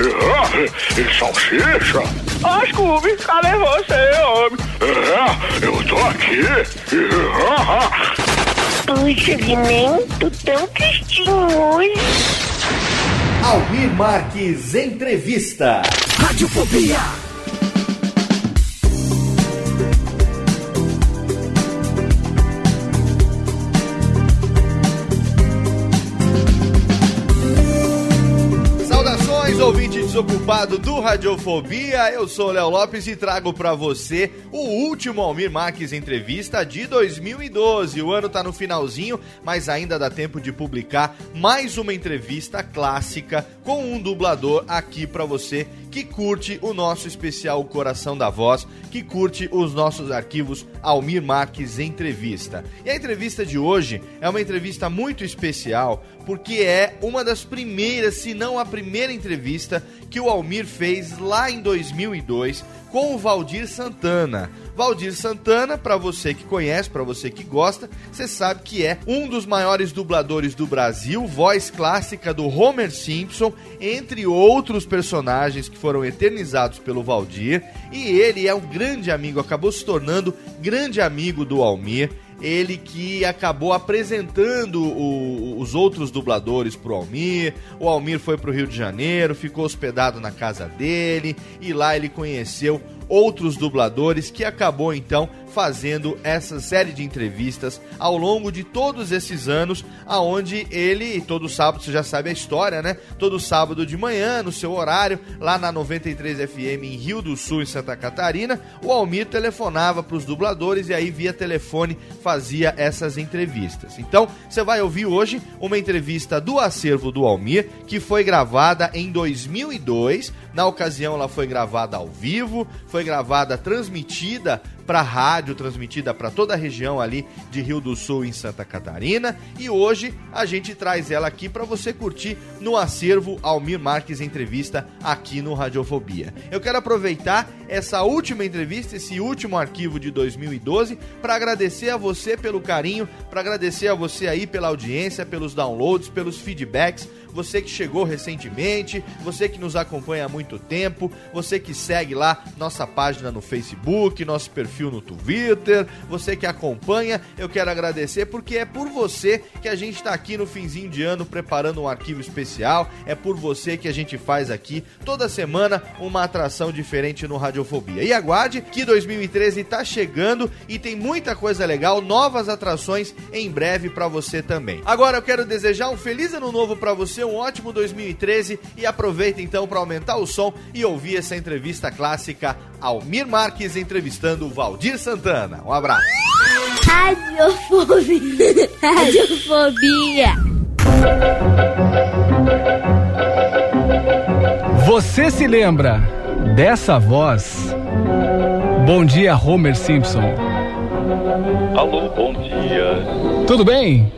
É, e salsicha? Ó, oh, Scooby, cadê você, homem? É, eu tô aqui. Puxa, Vimento, tão tristinho hoje. Almir Marques Entrevista. Radiofobia. Desocupado do Radiofobia, eu sou Léo Lopes e trago para você o último Almir Marques entrevista de 2012. O ano tá no finalzinho, mas ainda dá tempo de publicar mais uma entrevista clássica com um dublador aqui para você que curte o nosso especial Coração da Voz, que curte os nossos arquivos Almir Marques Entrevista. E a entrevista de hoje é uma entrevista muito especial porque é uma das primeiras, se não a primeira entrevista que o Almir fez lá em 2002 com o Valdir Santana. Valdir Santana, para você que conhece, para você que gosta, você sabe que é um dos maiores dubladores do Brasil, voz clássica do Homer Simpson, entre outros personagens que foram eternizados pelo Valdir, e ele é um grande amigo, acabou se tornando grande amigo do Almir ele que acabou apresentando o, os outros dubladores pro Almir. O Almir foi pro Rio de Janeiro, ficou hospedado na casa dele e lá ele conheceu outros dubladores que acabou então fazendo essa série de entrevistas ao longo de todos esses anos, aonde ele, todo sábado, você já sabe a história, né? Todo sábado de manhã, no seu horário, lá na 93 FM em Rio do Sul, em Santa Catarina, o Almir telefonava para os dubladores e aí via telefone fazia essas entrevistas. Então, você vai ouvir hoje uma entrevista do acervo do Almir, que foi gravada em 2002. Na ocasião, ela foi gravada ao vivo, foi gravada, transmitida para rádio, transmitida para toda a região ali de Rio do Sul em Santa Catarina. E hoje a gente traz ela aqui para você curtir no acervo Almir Marques Entrevista aqui no Radiofobia. Eu quero aproveitar essa última entrevista, esse último arquivo de 2012, para agradecer a você pelo carinho, para agradecer a você aí pela audiência, pelos downloads, pelos feedbacks você que chegou recentemente, você que nos acompanha há muito tempo, você que segue lá nossa página no Facebook, nosso perfil no Twitter, você que acompanha, eu quero agradecer porque é por você que a gente está aqui no finzinho de ano preparando um arquivo especial, é por você que a gente faz aqui toda semana uma atração diferente no Radiofobia. E aguarde que 2013 está chegando e tem muita coisa legal, novas atrações em breve para você também. Agora eu quero desejar um feliz ano novo para você um ótimo 2013 e aproveita então para aumentar o som e ouvir essa entrevista clássica Almir Marques entrevistando Valdir Santana. Um abraço. Radiofobia. Radiofobia. Você se lembra dessa voz? Bom dia, Homer Simpson. Alô, bom dia. Tudo bem?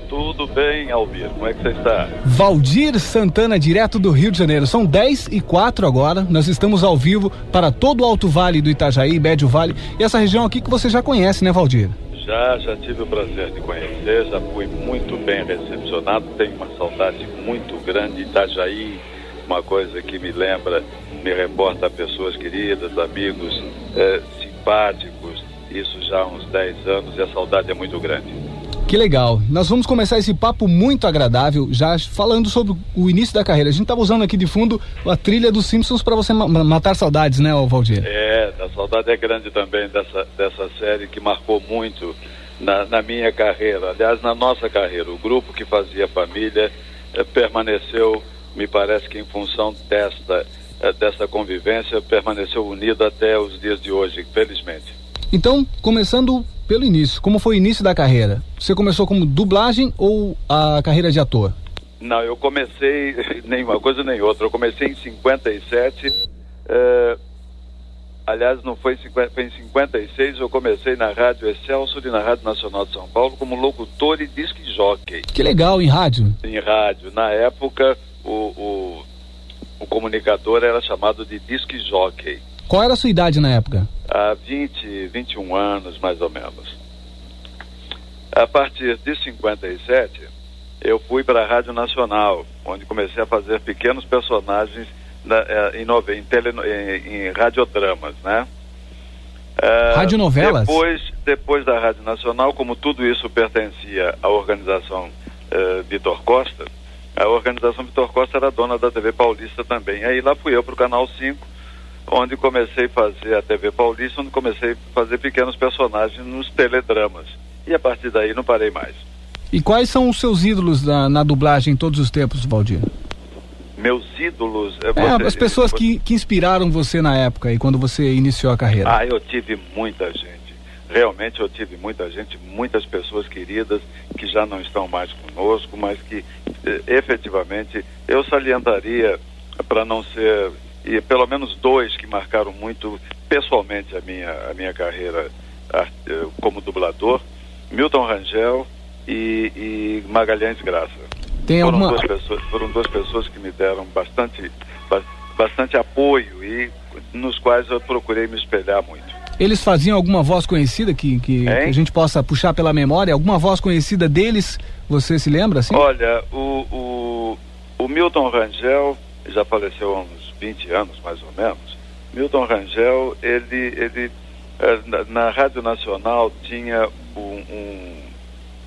Bem, Almir? Como é que você está? Valdir Santana, direto do Rio de Janeiro. São 10 e 4 agora. Nós estamos ao vivo para todo o Alto Vale do Itajaí, Médio Vale. E essa região aqui que você já conhece, né, Valdir? Já, já tive o prazer de conhecer, já fui muito bem recepcionado. Tenho uma saudade muito grande de Itajaí, uma coisa que me lembra, me reporta a pessoas queridas, amigos eh, simpáticos. Isso já há uns 10 anos e a saudade é muito grande. Que legal. Nós vamos começar esse papo muito agradável, já falando sobre o início da carreira. A gente estava usando aqui de fundo a trilha dos Simpsons para você ma matar saudades, né, Valdir? É, a saudade é grande também dessa, dessa série que marcou muito na, na minha carreira, aliás, na nossa carreira. O grupo que fazia família eh, permaneceu, me parece que em função desta, eh, dessa convivência, permaneceu unido até os dias de hoje, felizmente. Então, começando pelo início, como foi o início da carreira? Você começou como dublagem ou a carreira de ator? Não, eu comecei nem uma coisa nem outra. Eu comecei em 57. Uh, aliás, não foi, 50, foi em 56. Eu comecei na Rádio Excelsior e na Rádio Nacional de São Paulo como locutor e disc jockey. Que legal, em rádio? Em rádio. Na época, o, o, o comunicador era chamado de disc jockey. Qual era a sua idade na época? Há 20, 21 anos, mais ou menos. A partir de 57, eu fui para a Rádio Nacional, onde comecei a fazer pequenos personagens na, eh, em, em, tele, em, em radiodramas, né? Uh, Radionovelas? Depois, depois da Rádio Nacional, como tudo isso pertencia à organização uh, Vitor Costa, a organização Vitor Costa era dona da TV Paulista também. Aí lá fui eu para o Canal 5, onde comecei a fazer a TV Paulista, onde comecei a fazer pequenos personagens nos teledramas. E a partir daí não parei mais. E quais são os seus ídolos na, na dublagem em todos os tempos, Valdir? Meus ídolos. É, você, as pessoas você... que, que inspiraram você na época e quando você iniciou a carreira. Ah, eu tive muita gente. Realmente eu tive muita gente, muitas pessoas queridas que já não estão mais conosco, mas que eh, efetivamente eu salientaria para não ser e pelo menos dois que marcaram muito pessoalmente a minha, a minha carreira eh, como dublador, Milton Rangel e, e Magalhães Graça. Tem foram, alguma... duas pessoas, foram duas pessoas que me deram bastante, bastante apoio e nos quais eu procurei me espelhar muito. Eles faziam alguma voz conhecida que, que, que, a gente possa puxar pela memória? Alguma voz conhecida deles? Você se lembra? Assim? Olha, o, o, o Milton Rangel já faleceu há uns 20 anos, mais ou menos, Milton Rangel, ele, ele eh, na, na Rádio Nacional tinha um, um,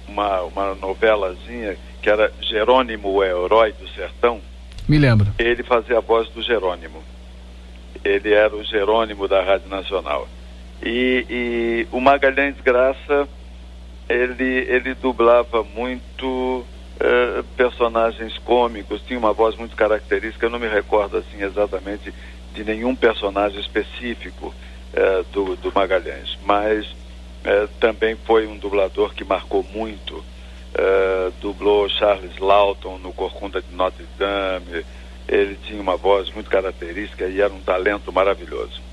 uma, uma novelazinha que era Jerônimo, o herói do sertão. Me lembro. Ele fazia a voz do Jerônimo. Ele era o Jerônimo da Rádio Nacional. E, e o Magalhães Graça, ele, ele dublava muito eh, personagens cômicos, tinha uma voz muito característica, eu não me recordo assim exatamente de nenhum personagem específico uh, do, do, Magalhães, mas uh, também foi um dublador que marcou muito. dublou Charles Lawton no Corcunda de Notre Dame, ele tinha uma voz muito característica e era um talento maravilhoso.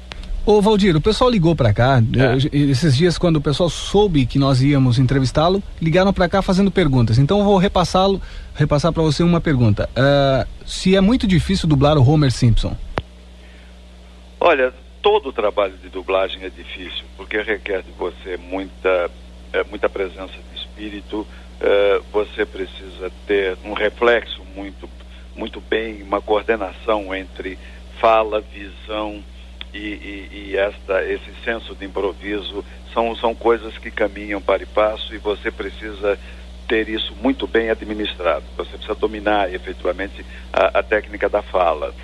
Ô Valdir, o pessoal ligou para cá, é. esses dias quando o pessoal soube que nós íamos entrevistá-lo, ligaram para cá fazendo perguntas. Então eu vou repassá-lo, repassar para você uma pergunta. Uh, se é muito difícil dublar o Homer Simpson? Olha, todo o trabalho de dublagem é difícil, porque requer de você muita, é, muita presença de espírito, é, você precisa ter um reflexo muito, muito bem, uma coordenação entre fala, visão, e, e, e, esta, esse senso de improviso são, são coisas que caminham para e passo e você precisa ter isso muito bem administrado. Você precisa dominar efetivamente a, a técnica da fala.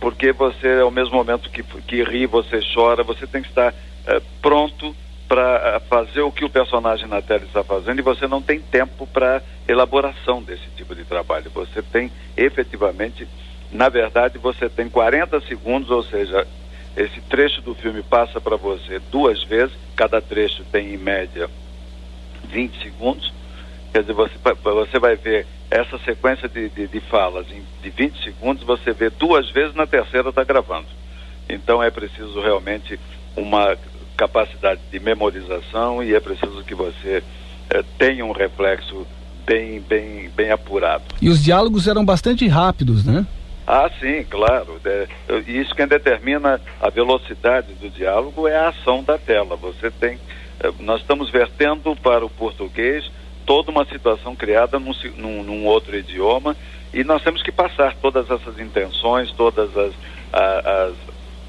Porque você, ao mesmo momento que, que ri, você chora, você tem que estar uh, pronto para fazer o que o personagem na tela está fazendo e você não tem tempo para elaboração desse tipo de trabalho. Você tem efetivamente, na verdade, você tem 40 segundos, ou seja, esse trecho do filme passa para você duas vezes, cada trecho tem em média 20 segundos. Quer dizer, você, você vai ver essa sequência de, de, de falas de 20 segundos, você vê duas vezes, na terceira está gravando. Então é preciso realmente uma capacidade de memorização e é preciso que você eh, tenha um reflexo bem, bem, bem apurado. E os diálogos eram bastante rápidos, né? Ah, sim, claro. É, isso quem determina a velocidade do diálogo é a ação da tela. Você tem, é, nós estamos vertendo para o português toda uma situação criada num, num, num outro idioma e nós temos que passar todas essas intenções, todas as, as,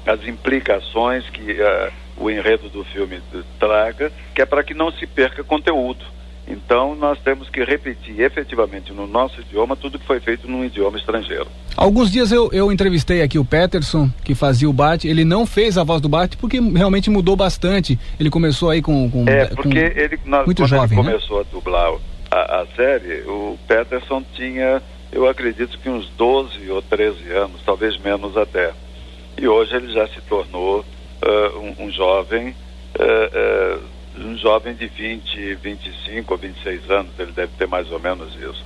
as implicações que uh, o enredo do filme traga, que é para que não se perca conteúdo. Então, nós temos que repetir efetivamente no nosso idioma tudo que foi feito num idioma estrangeiro. Alguns dias eu, eu entrevistei aqui o Peterson, que fazia o Bart. Ele não fez a voz do Bart porque realmente mudou bastante. Ele começou aí com. com é, porque com ele, nós, muito quando jovem, ele né? começou a dublar a, a série, o Peterson tinha, eu acredito que uns 12 ou 13 anos, talvez menos até. E hoje ele já se tornou uh, um, um, jovem. Uh, uh, um jovem de 20, 25 ou 26 anos, ele deve ter mais ou menos isso.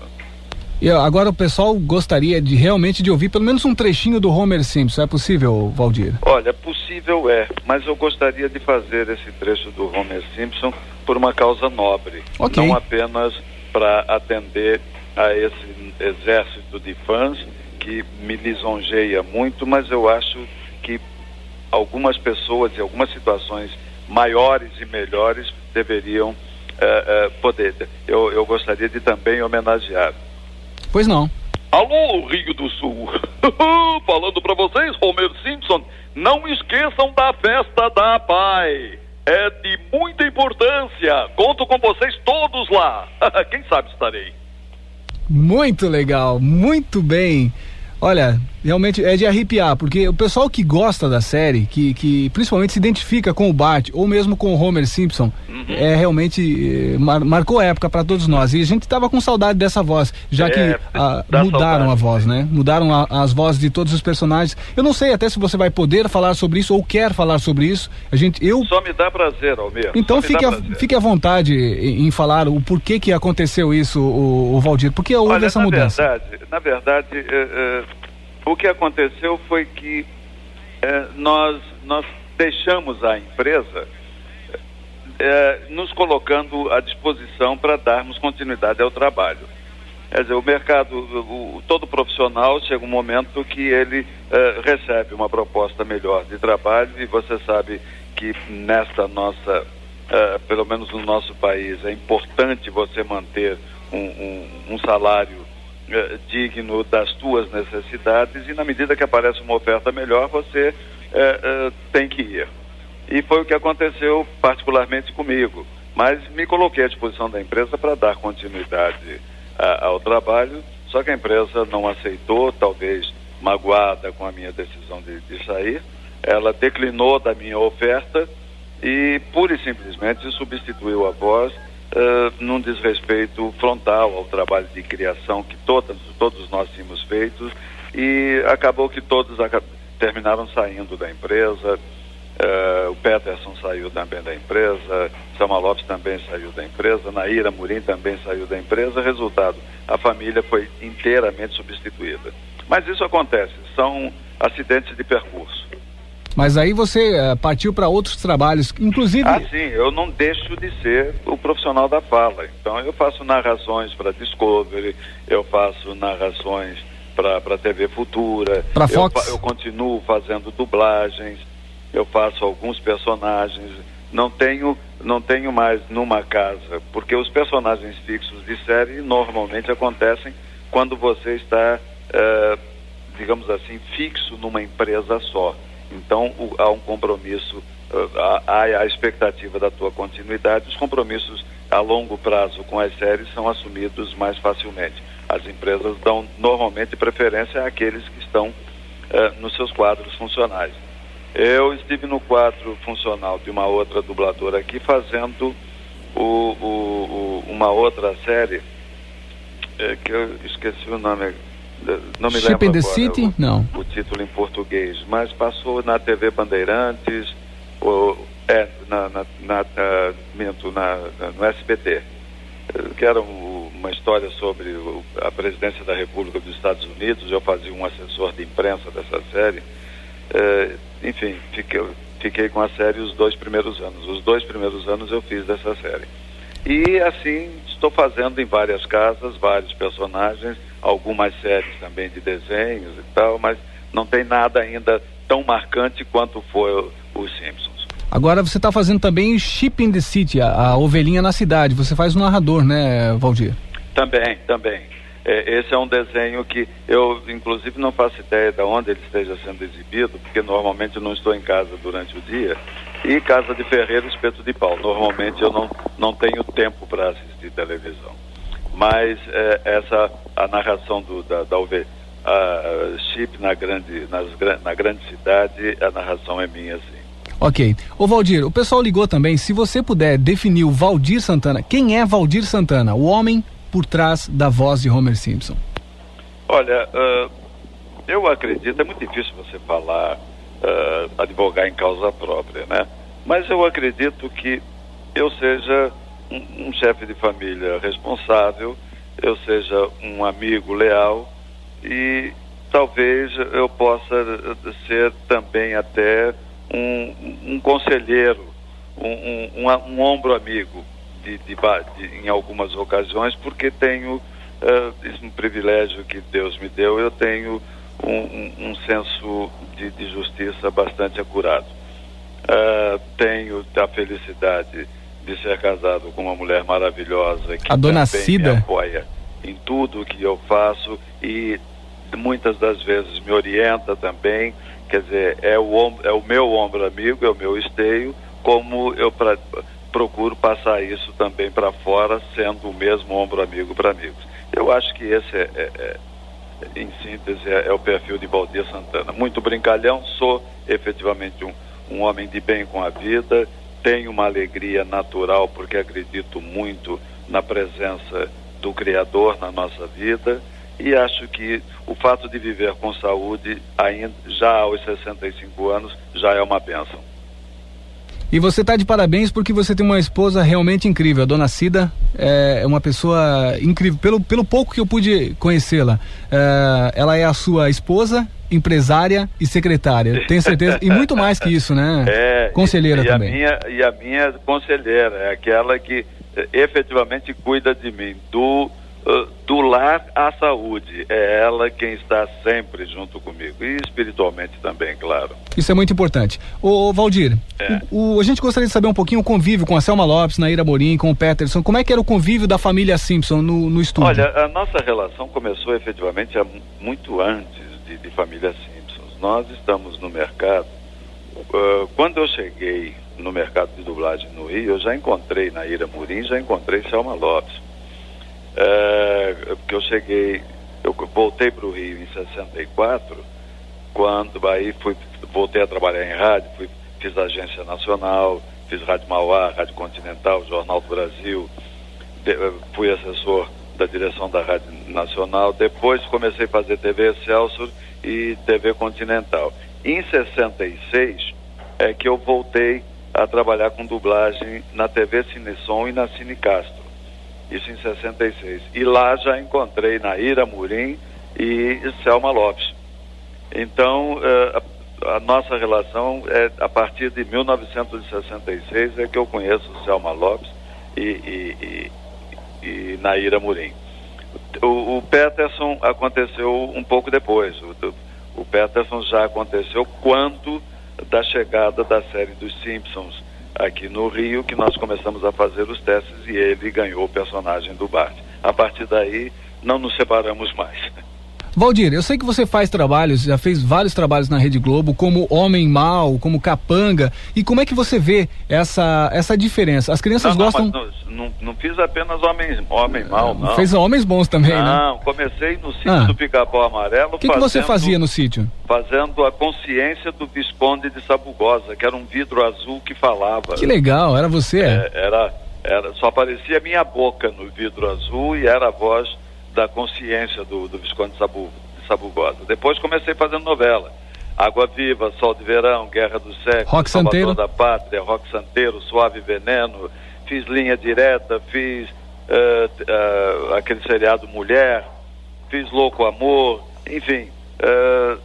E agora o pessoal gostaria de realmente de ouvir pelo menos um trechinho do Homer Simpson. É possível, Valdir? Olha, possível é, mas eu gostaria de fazer esse trecho do Homer Simpson por uma causa nobre, okay. não apenas para atender a esse exército de fãs que me lisonjeia muito, mas eu acho que algumas pessoas e algumas situações maiores e melhores deveriam uh, poder. Eu, eu gostaria de também homenagear. Pois não. Alô, Rio do Sul. Falando para vocês, Homer Simpson, não esqueçam da festa da Pai. É de muita importância. Conto com vocês todos lá. Quem sabe estarei. Muito legal, muito bem. Olha, realmente é de arrepiar, porque o pessoal que gosta da série, que, que principalmente se identifica com o Bart ou mesmo com o Homer Simpson, uhum. é realmente mar, marcou época para todos nós. E a gente tava com saudade dessa voz, já é, que a, mudaram saudade. a voz, né? Mudaram a, as vozes de todos os personagens. Eu não sei até se você vai poder falar sobre isso ou quer falar sobre isso. A gente, eu. Só me dá prazer, Almir. Então fique, a, fique à vontade em, em, falar o porquê que aconteceu isso, o, o Valdir. Porque houve Olha, essa na mudança. Verdade, na verdade, é, é, o que aconteceu foi que é, nós, nós deixamos a empresa é, nos colocando à disposição para darmos continuidade ao trabalho. Quer dizer, o mercado, o, todo profissional chega um momento que ele recebe uma proposta melhor de trabalho e você sabe que nesta nossa, pelo menos no nosso país, é importante você manter um, um, um salário eh, digno das tuas necessidades e na medida que aparece uma oferta melhor, você eh, eh, tem que ir. E foi o que aconteceu particularmente comigo. Mas me coloquei à disposição da empresa para dar continuidade a, ao trabalho, só que a empresa não aceitou, talvez magoada com a minha decisão de, de sair. Ela declinou da minha oferta e pura e simplesmente substituiu a voz uh, num desrespeito frontal ao trabalho de criação que todas, todos nós tínhamos feito e acabou que todos terminaram saindo da empresa. Uh, o Peterson saiu também da empresa, Sama Lopes também saiu da empresa, Naira Murim também saiu da empresa. Resultado, a família foi inteiramente substituída. Mas isso acontece, são acidentes de percurso. Mas aí você uh, partiu para outros trabalhos, inclusive. Ah, sim, eu não deixo de ser o profissional da fala. Então eu faço narrações para Discovery, eu faço narrações para TV Futura. Para Fox. Eu, eu continuo fazendo dublagens, eu faço alguns personagens. Não tenho, não tenho mais numa casa, porque os personagens fixos de série normalmente acontecem quando você está, uh, digamos assim, fixo numa empresa só. Então, o, há um compromisso, uh, há, a expectativa da tua continuidade, os compromissos a longo prazo com as séries são assumidos mais facilmente. As empresas dão normalmente preferência àqueles que estão uh, nos seus quadros funcionais. Eu estive no quadro funcional de uma outra dubladora aqui fazendo o, o, o, uma outra série é, que eu esqueci o nome não me Ship lembro in the agora, City? o, não. O título em português, mas passou na TV Bandeirantes, o, é, na, na, na, na, no SBT, que era um, uma história sobre a presidência da República dos Estados Unidos, eu fazia um assessor de imprensa dessa série, é, enfim, fiquei, fiquei com a série os dois primeiros anos, os dois primeiros anos eu fiz dessa série. E assim estou fazendo em várias casas, vários personagens, algumas séries também de desenhos e tal, mas não tem nada ainda tão marcante quanto foi os Simpsons. Agora você está fazendo também Ship in the City, a, a, ovelhinha na cidade. Você faz um narrador, né, Valdir? Também, também. É, esse é um desenho que eu, inclusive, não faço ideia de onde ele esteja sendo exibido, porque normalmente eu não estou em casa durante o dia. E Casa de Ferreira, Espeto de Pau. Normalmente eu não, não tenho tempo para assistir televisão. Mas é, essa, a narração do, da, da ovelha, a, Chip na grande, nas, na grande cidade, a narração é minha, sim. Ok. Ô Valdir, o pessoal ligou também. Se você puder definir o Valdir Santana, quem é Valdir Santana? O homem por trás da voz de Homer Simpson? Olha, uh, eu acredito, é muito difícil você falar, uh, advogar em causa própria, né? Mas eu acredito que eu seja um, um chefe de família responsável, eu seja um amigo leal e talvez eu possa ser também até um, um conselheiro, um, um, um, ombro amigo de, de, de, em algumas ocasiões, porque tenho uh, um privilégio que Deus me deu, eu tenho um, senso de, de, justiça bastante acurado. Uh, tenho a felicidade de ser casado com uma mulher maravilhosa que a dona Cida me apoia em tudo que eu faço e muitas das vezes me orienta também Quer dizer, é o, é o meu ombro amigo, é o meu esteio, como eu pra, procuro passar isso também para fora, sendo o mesmo ombro amigo para amigos. Eu acho que esse é, é, é em síntese, é, é, o perfil de Valdir Santana. Muito brincalhão, sou efetivamente um, um homem de bem com a vida, tenho uma alegria natural porque acredito muito na presença do Criador na nossa vida e acho que o fato de viver com saúde, ainda, já aos 65 anos, já é uma bênção. E você está de parabéns porque você tem uma esposa realmente incrível. A dona Cida é uma pessoa incrível. Pelo, pelo pouco que eu pude conhecê-la, é, ela é a sua esposa, empresária e secretária. Tenho certeza. e muito mais que isso, né? É. Conselheira e, e também. A minha, e a minha conselheira é aquela que eh, efetivamente cuida de mim, do uh, do lar à saúde. É ela quem está sempre junto comigo. E espiritualmente também, claro. Isso é muito importante. Ô, Valdir, é. o, o, a gente gostaria de saber um pouquinho o convívio com a Selma Lopes, Naira Morim, com o Peterson. Como é que era o convívio da família Simpson no, no estúdio? Olha, a nossa relação começou efetivamente muito antes de, de família Simpsons. Nós estamos no mercado. Uh, quando eu cheguei no mercado de dublagem no Rio, eu já encontrei Naira Morim, já encontrei Selma Lopes. É, porque eu cheguei, eu voltei para o Rio em 64, quando aí fui, voltei a trabalhar em rádio, fui, fiz agência nacional, fiz Rádio Mauá, Rádio Continental, Jornal do Brasil, de, fui assessor da direção da Rádio Nacional, depois comecei a fazer TV Excelsior e TV Continental. Em 66 é que eu voltei a trabalhar com dublagem na TV Cinesom e na Cine Castro isso em 66. E lá já encontrei Naira Murim e Selma Lopes. Então, a, a, nossa relação é a partir de 1966 é que eu conheço Selma Lopes e, e, e, e Naira Murim. O, o, Peterson aconteceu um pouco depois. O, o Peterson já aconteceu quando da chegada da série dos Simpsons aqui no Rio que nós começamos a fazer os testes e ele ganhou o personagem do Bart. A partir daí, não nos separamos mais. Valdir, eu sei que você faz trabalhos, já fez vários trabalhos na Rede Globo, como Homem Mal, como Capanga. E como é que você vê essa, essa diferença? As crianças não, gostam. Não, não, não, fiz apenas Homem, homem Mal, não. Fez Homens Bons também, não, né? Não, comecei no sítio ah. do Pica-Pau Amarelo. O que, que você fazia no sítio? Fazendo a consciência do Visconde de Sabugosa, que era um vidro azul que falava. Que legal, era você? É, era, era, só aparecia minha boca no vidro azul e era a voz da consciência do, do Visconde Sabu, de Sabugosa. Depois comecei fazendo novela. Água Viva, Sol de Verão, Guerra do Sexo, Rock Santeiro. da Pátria, Rock Santeiro, Suave Veneno, fiz Linha Direta, fiz uh, uh, aquele seriado Mulher, fiz Louco Amor, enfim, uh,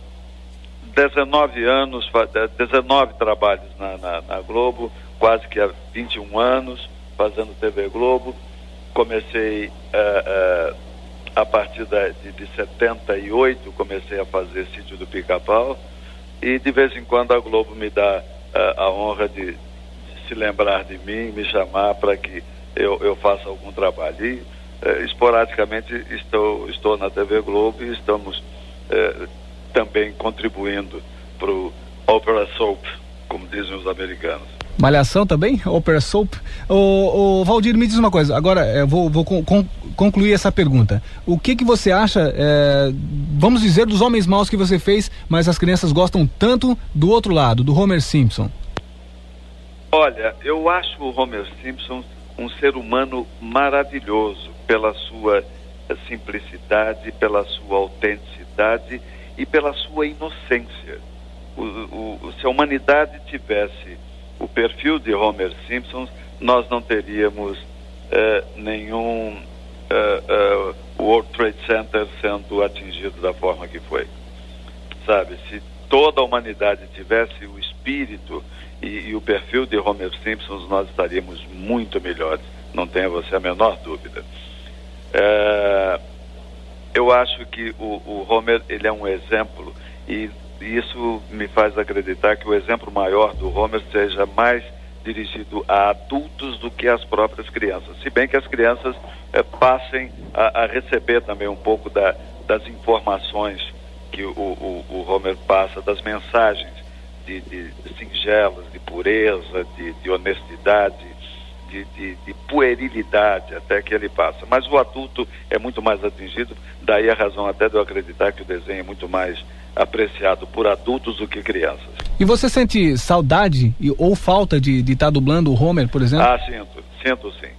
19 anos, 19 trabalhos na, na, na Globo, quase que há 21 anos, fazendo TV Globo. Comecei uh, a partir da, de, de 78, comecei a fazer Sítio do Pica-Pau. E de vez em quando a Globo me dá uh, a honra de, de, se lembrar de mim, me chamar para que eu, eu faça algum trabalho. E esporadicamente estou, estou na TV Globo e estamos também contribuindo para o Opera Soap, como dizem os americanos. Malhação também? Opera Soap? O, o Valdir, me diz uma coisa, agora eu é, vou, vou con concluir essa pergunta. O que que você acha, é, vamos dizer, dos homens maus que você fez, mas as crianças gostam tanto do outro lado, do Homer Simpson? Olha, eu acho o Homer Simpson um ser humano maravilhoso pela sua simplicidade, pela sua autenticidade e pela sua inocência. O, o, se a humanidade tivesse o perfil de Homer Simpson, nós não teríamos uh, nenhum uh, uh, World Trade Center sendo atingido da forma que foi. Sabe, se toda a humanidade tivesse o espírito e, e o perfil de Homer Simpson, nós estaríamos muito melhores. Não tenha você a menor dúvida. eu acho que o, o Homer ele é um exemplo e isso me faz acreditar que o exemplo maior do Homer seja mais dirigido a adultos do que às próprias crianças. Se bem que as crianças eh, passem a, a, receber também um pouco da, das informações que o, o, o, Homer passa, das mensagens de, de, de singelas, de pureza, de, de honestidade, de, de, de, puerilidade até que ele passa. Mas o adulto é muito mais atingido, daí a razão até de eu acreditar que o desenho é muito mais apreciado por adultos do que crianças. E você sente saudade ou falta de estar tá dublando o Homer, por exemplo? Ah, sinto, sinto sim.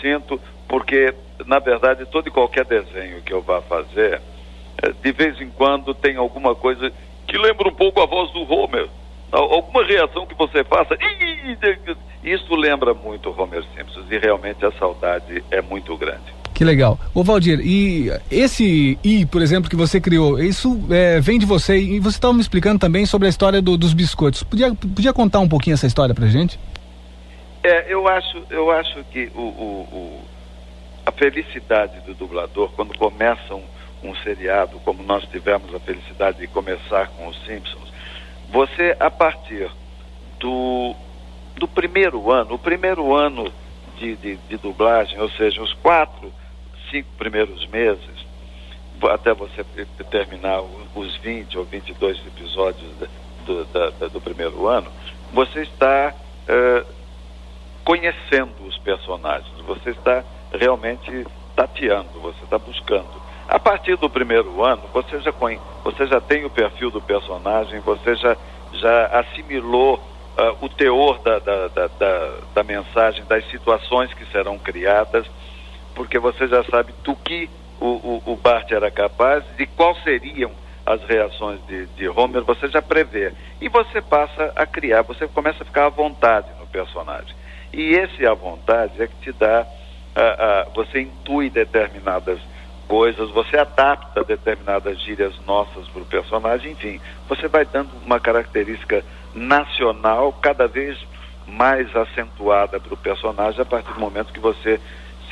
Sinto, porque, na verdade, todo e qualquer desenho que eu vá fazer, eh, de vez em quando tem alguma coisa que lembra um pouco a voz do Homer. Alguma reação que você faça, isso lembra muito o Homer Simpson e realmente a saudade é muito grande. Que legal. Ô Valdir, e esse I, por exemplo, que você criou, isso é, vem de você e você estava me explicando também sobre a história do, dos biscoitos. Podia, podia contar um pouquinho essa história pra gente? É, eu acho, eu acho que o, o, o a felicidade do dublador, quando começa um, um seriado, como nós tivemos a felicidade de começar com os Simpsons, você, a partir do, do primeiro ano, o primeiro ano de, de, de dublagem, ou seja, os quatro cinco primeiros meses, até você terminar os 20 ou 22 episódios do, da, do primeiro ano, você está conhecendo os personagens, você está realmente tateando, você está buscando. A partir do primeiro ano, você já, conhece, você já tem o perfil do personagem, você já, já assimilou uh, o teor da, da, da, da, da mensagem, das situações que serão criadas porque você já sabe do que o, o, o Bart era capaz, de quais seriam as reações de, de Homer, você já prevê. E você passa a criar, você começa a ficar à vontade no personagem. E esse à vontade é que te dá, você intui determinadas coisas, você adapta determinadas gírias nossas para o personagem, enfim, você vai dando uma característica nacional cada vez mais acentuada para o personagem a partir do momento que você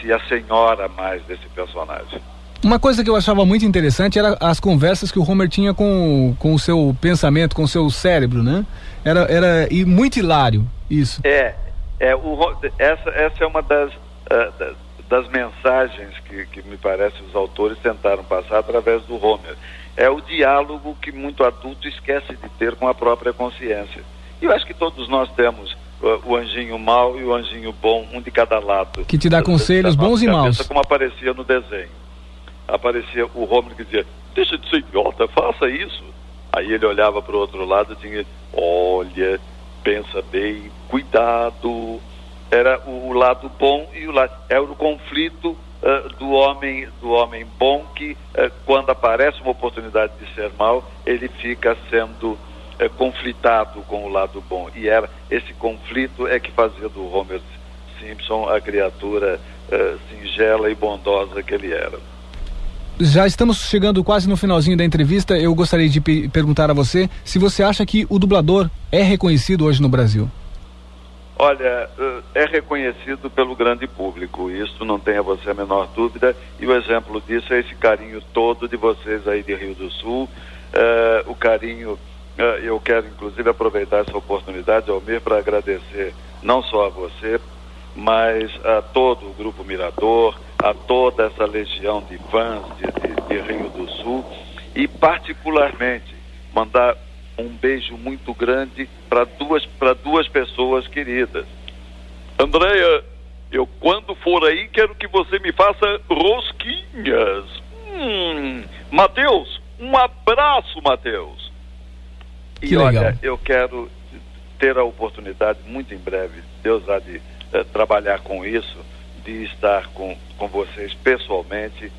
se assenhora mais desse personagem. Uma coisa que eu achava muito interessante era as conversas que o Homer tinha com, com o seu pensamento, com o seu cérebro, né? Era, era e muito hilário isso. É, é o, essa, essa é uma das, uh, das mensagens que, que me parece os autores tentaram passar através do Homer. É o diálogo que muito adulto esquece de ter com a própria consciência. E eu acho que todos nós temos o anjinho mau e o anjinho bom, um de cada lado. Que te dá conselhos bons e maus. Como aparecia no desenho. Aparecia o Homer que dizia, deixa de ser idiota, faça isso. Aí ele olhava para o outro lado e tinha, olha, pensa bem, cuidado. Era o, o lado bom e o lado. Era o conflito uh, do homem do homem bom que, uh, quando aparece uma oportunidade de ser mal, ele fica sendo é, conflitado com o lado bom. E era esse conflito é que fazia do Homer Simpson a criatura é, singela e bondosa que ele era. Já estamos chegando quase no finalzinho da entrevista. Eu gostaria de perguntar a você se você acha que o dublador é reconhecido hoje no Brasil. Olha, eh, é reconhecido pelo grande público, isso não tenha você a menor dúvida, e o exemplo disso é esse carinho todo de vocês aí de Rio do Sul, uh, o carinho, eu quero inclusive aproveitar essa oportunidade, Almir, para agradecer não só a você, mas a todo o Grupo Mirador, a toda essa legião de fãs de, de, de Rio do Sul, e particularmente mandar um beijo muito grande para duas, duas pessoas queridas. Andréia, eu quando for aí quero que você me faça rosquinhas. Hum, Matheus, um abraço, Matheus. E que olha, legal. eu quero ter a oportunidade muito em breve, Deus há de eh, trabalhar com isso, de estar com, com vocês pessoalmente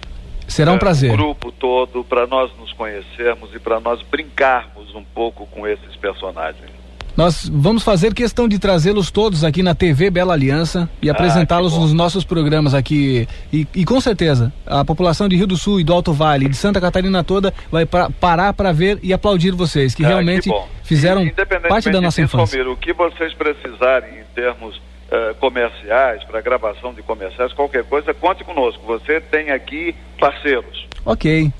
Será um prazer. O grupo todo, para nós nos conhecermos e para nós brincarmos um pouco com esses personagens. Nós vamos fazer questão de trazê-los todos aqui na TV Bela Aliança e ah, apresentá-los nos nossos programas aqui. E, e, com certeza, a população de Rio do Sul e do Alto Vale, de Santa Catarina toda, vai pra, parar para ver e aplaudir vocês, que ah, realmente que fizeram parte da nossa disso, infância. O que vocês precisarem em termos uh, comerciais, para gravação de comerciais, qualquer coisa, conte conosco. Você tem aqui parceiros. Ok.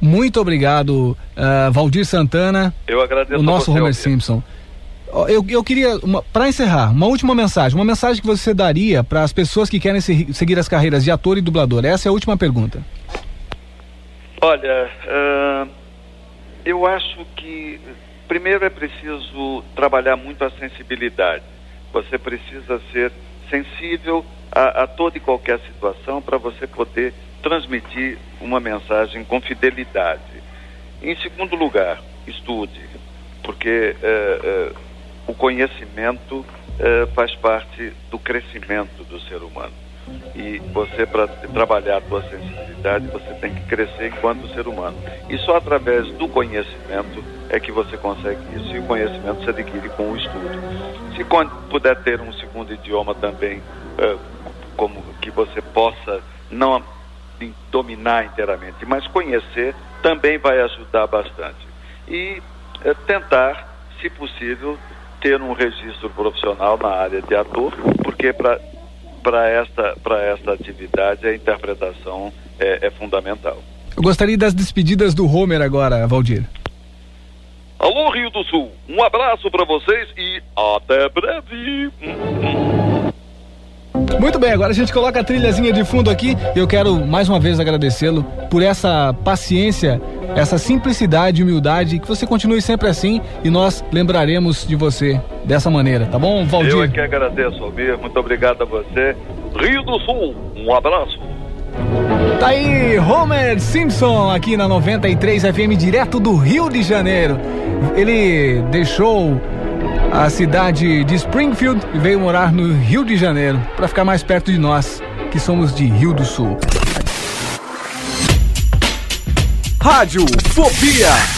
Muito obrigado, uh, Valdir Santana. Eu agradeço o nosso Homer Simpson. Eu, eu queria, para encerrar, uma última mensagem. Uma mensagem que você daria para as pessoas que querem se, seguir as carreiras de ator e dublador. Essa é a última pergunta. Olha, uh, eu acho que primeiro é preciso trabalhar muito a sensibilidade. Você precisa ser sensível a, a toda e qualquer situação para você poder transmitir uma mensagem com fidelidade. Em segundo lugar, estude, porque é, é, o conhecimento é, faz parte do crescimento do ser humano. E você, para trabalhar a sua sensibilidade, você tem que crescer enquanto ser humano. E só através do conhecimento é que você consegue isso. E o conhecimento se adquire com o estudo. Se puder ter um segundo idioma também, uh, como que você possa não dominar inteiramente, mas conhecer, também vai ajudar bastante. E uh, tentar, se possível, ter um registro profissional na área de ator, porque para para esta, esta atividade a interpretação é, é fundamental. Eu gostaria das despedidas do Homer agora, Valdir. Alô, Rio do Sul, um abraço para vocês e até breve. Muito bem, agora a gente coloca a trilhazinha de fundo aqui. Eu quero mais uma vez agradecê-lo por essa paciência, essa simplicidade e humildade. Que você continue sempre assim e nós lembraremos de você dessa maneira, tá bom, Valdir? Eu é que agradeço, Almir. Muito obrigado a você. Rio do Sul, um abraço. Tá aí Homer Simpson aqui na 93 FM, direto do Rio de Janeiro. Ele deixou a cidade de Springfield e veio morar no Rio de Janeiro para ficar mais perto de nós, que somos de Rio do Sul. Rádio Fobia.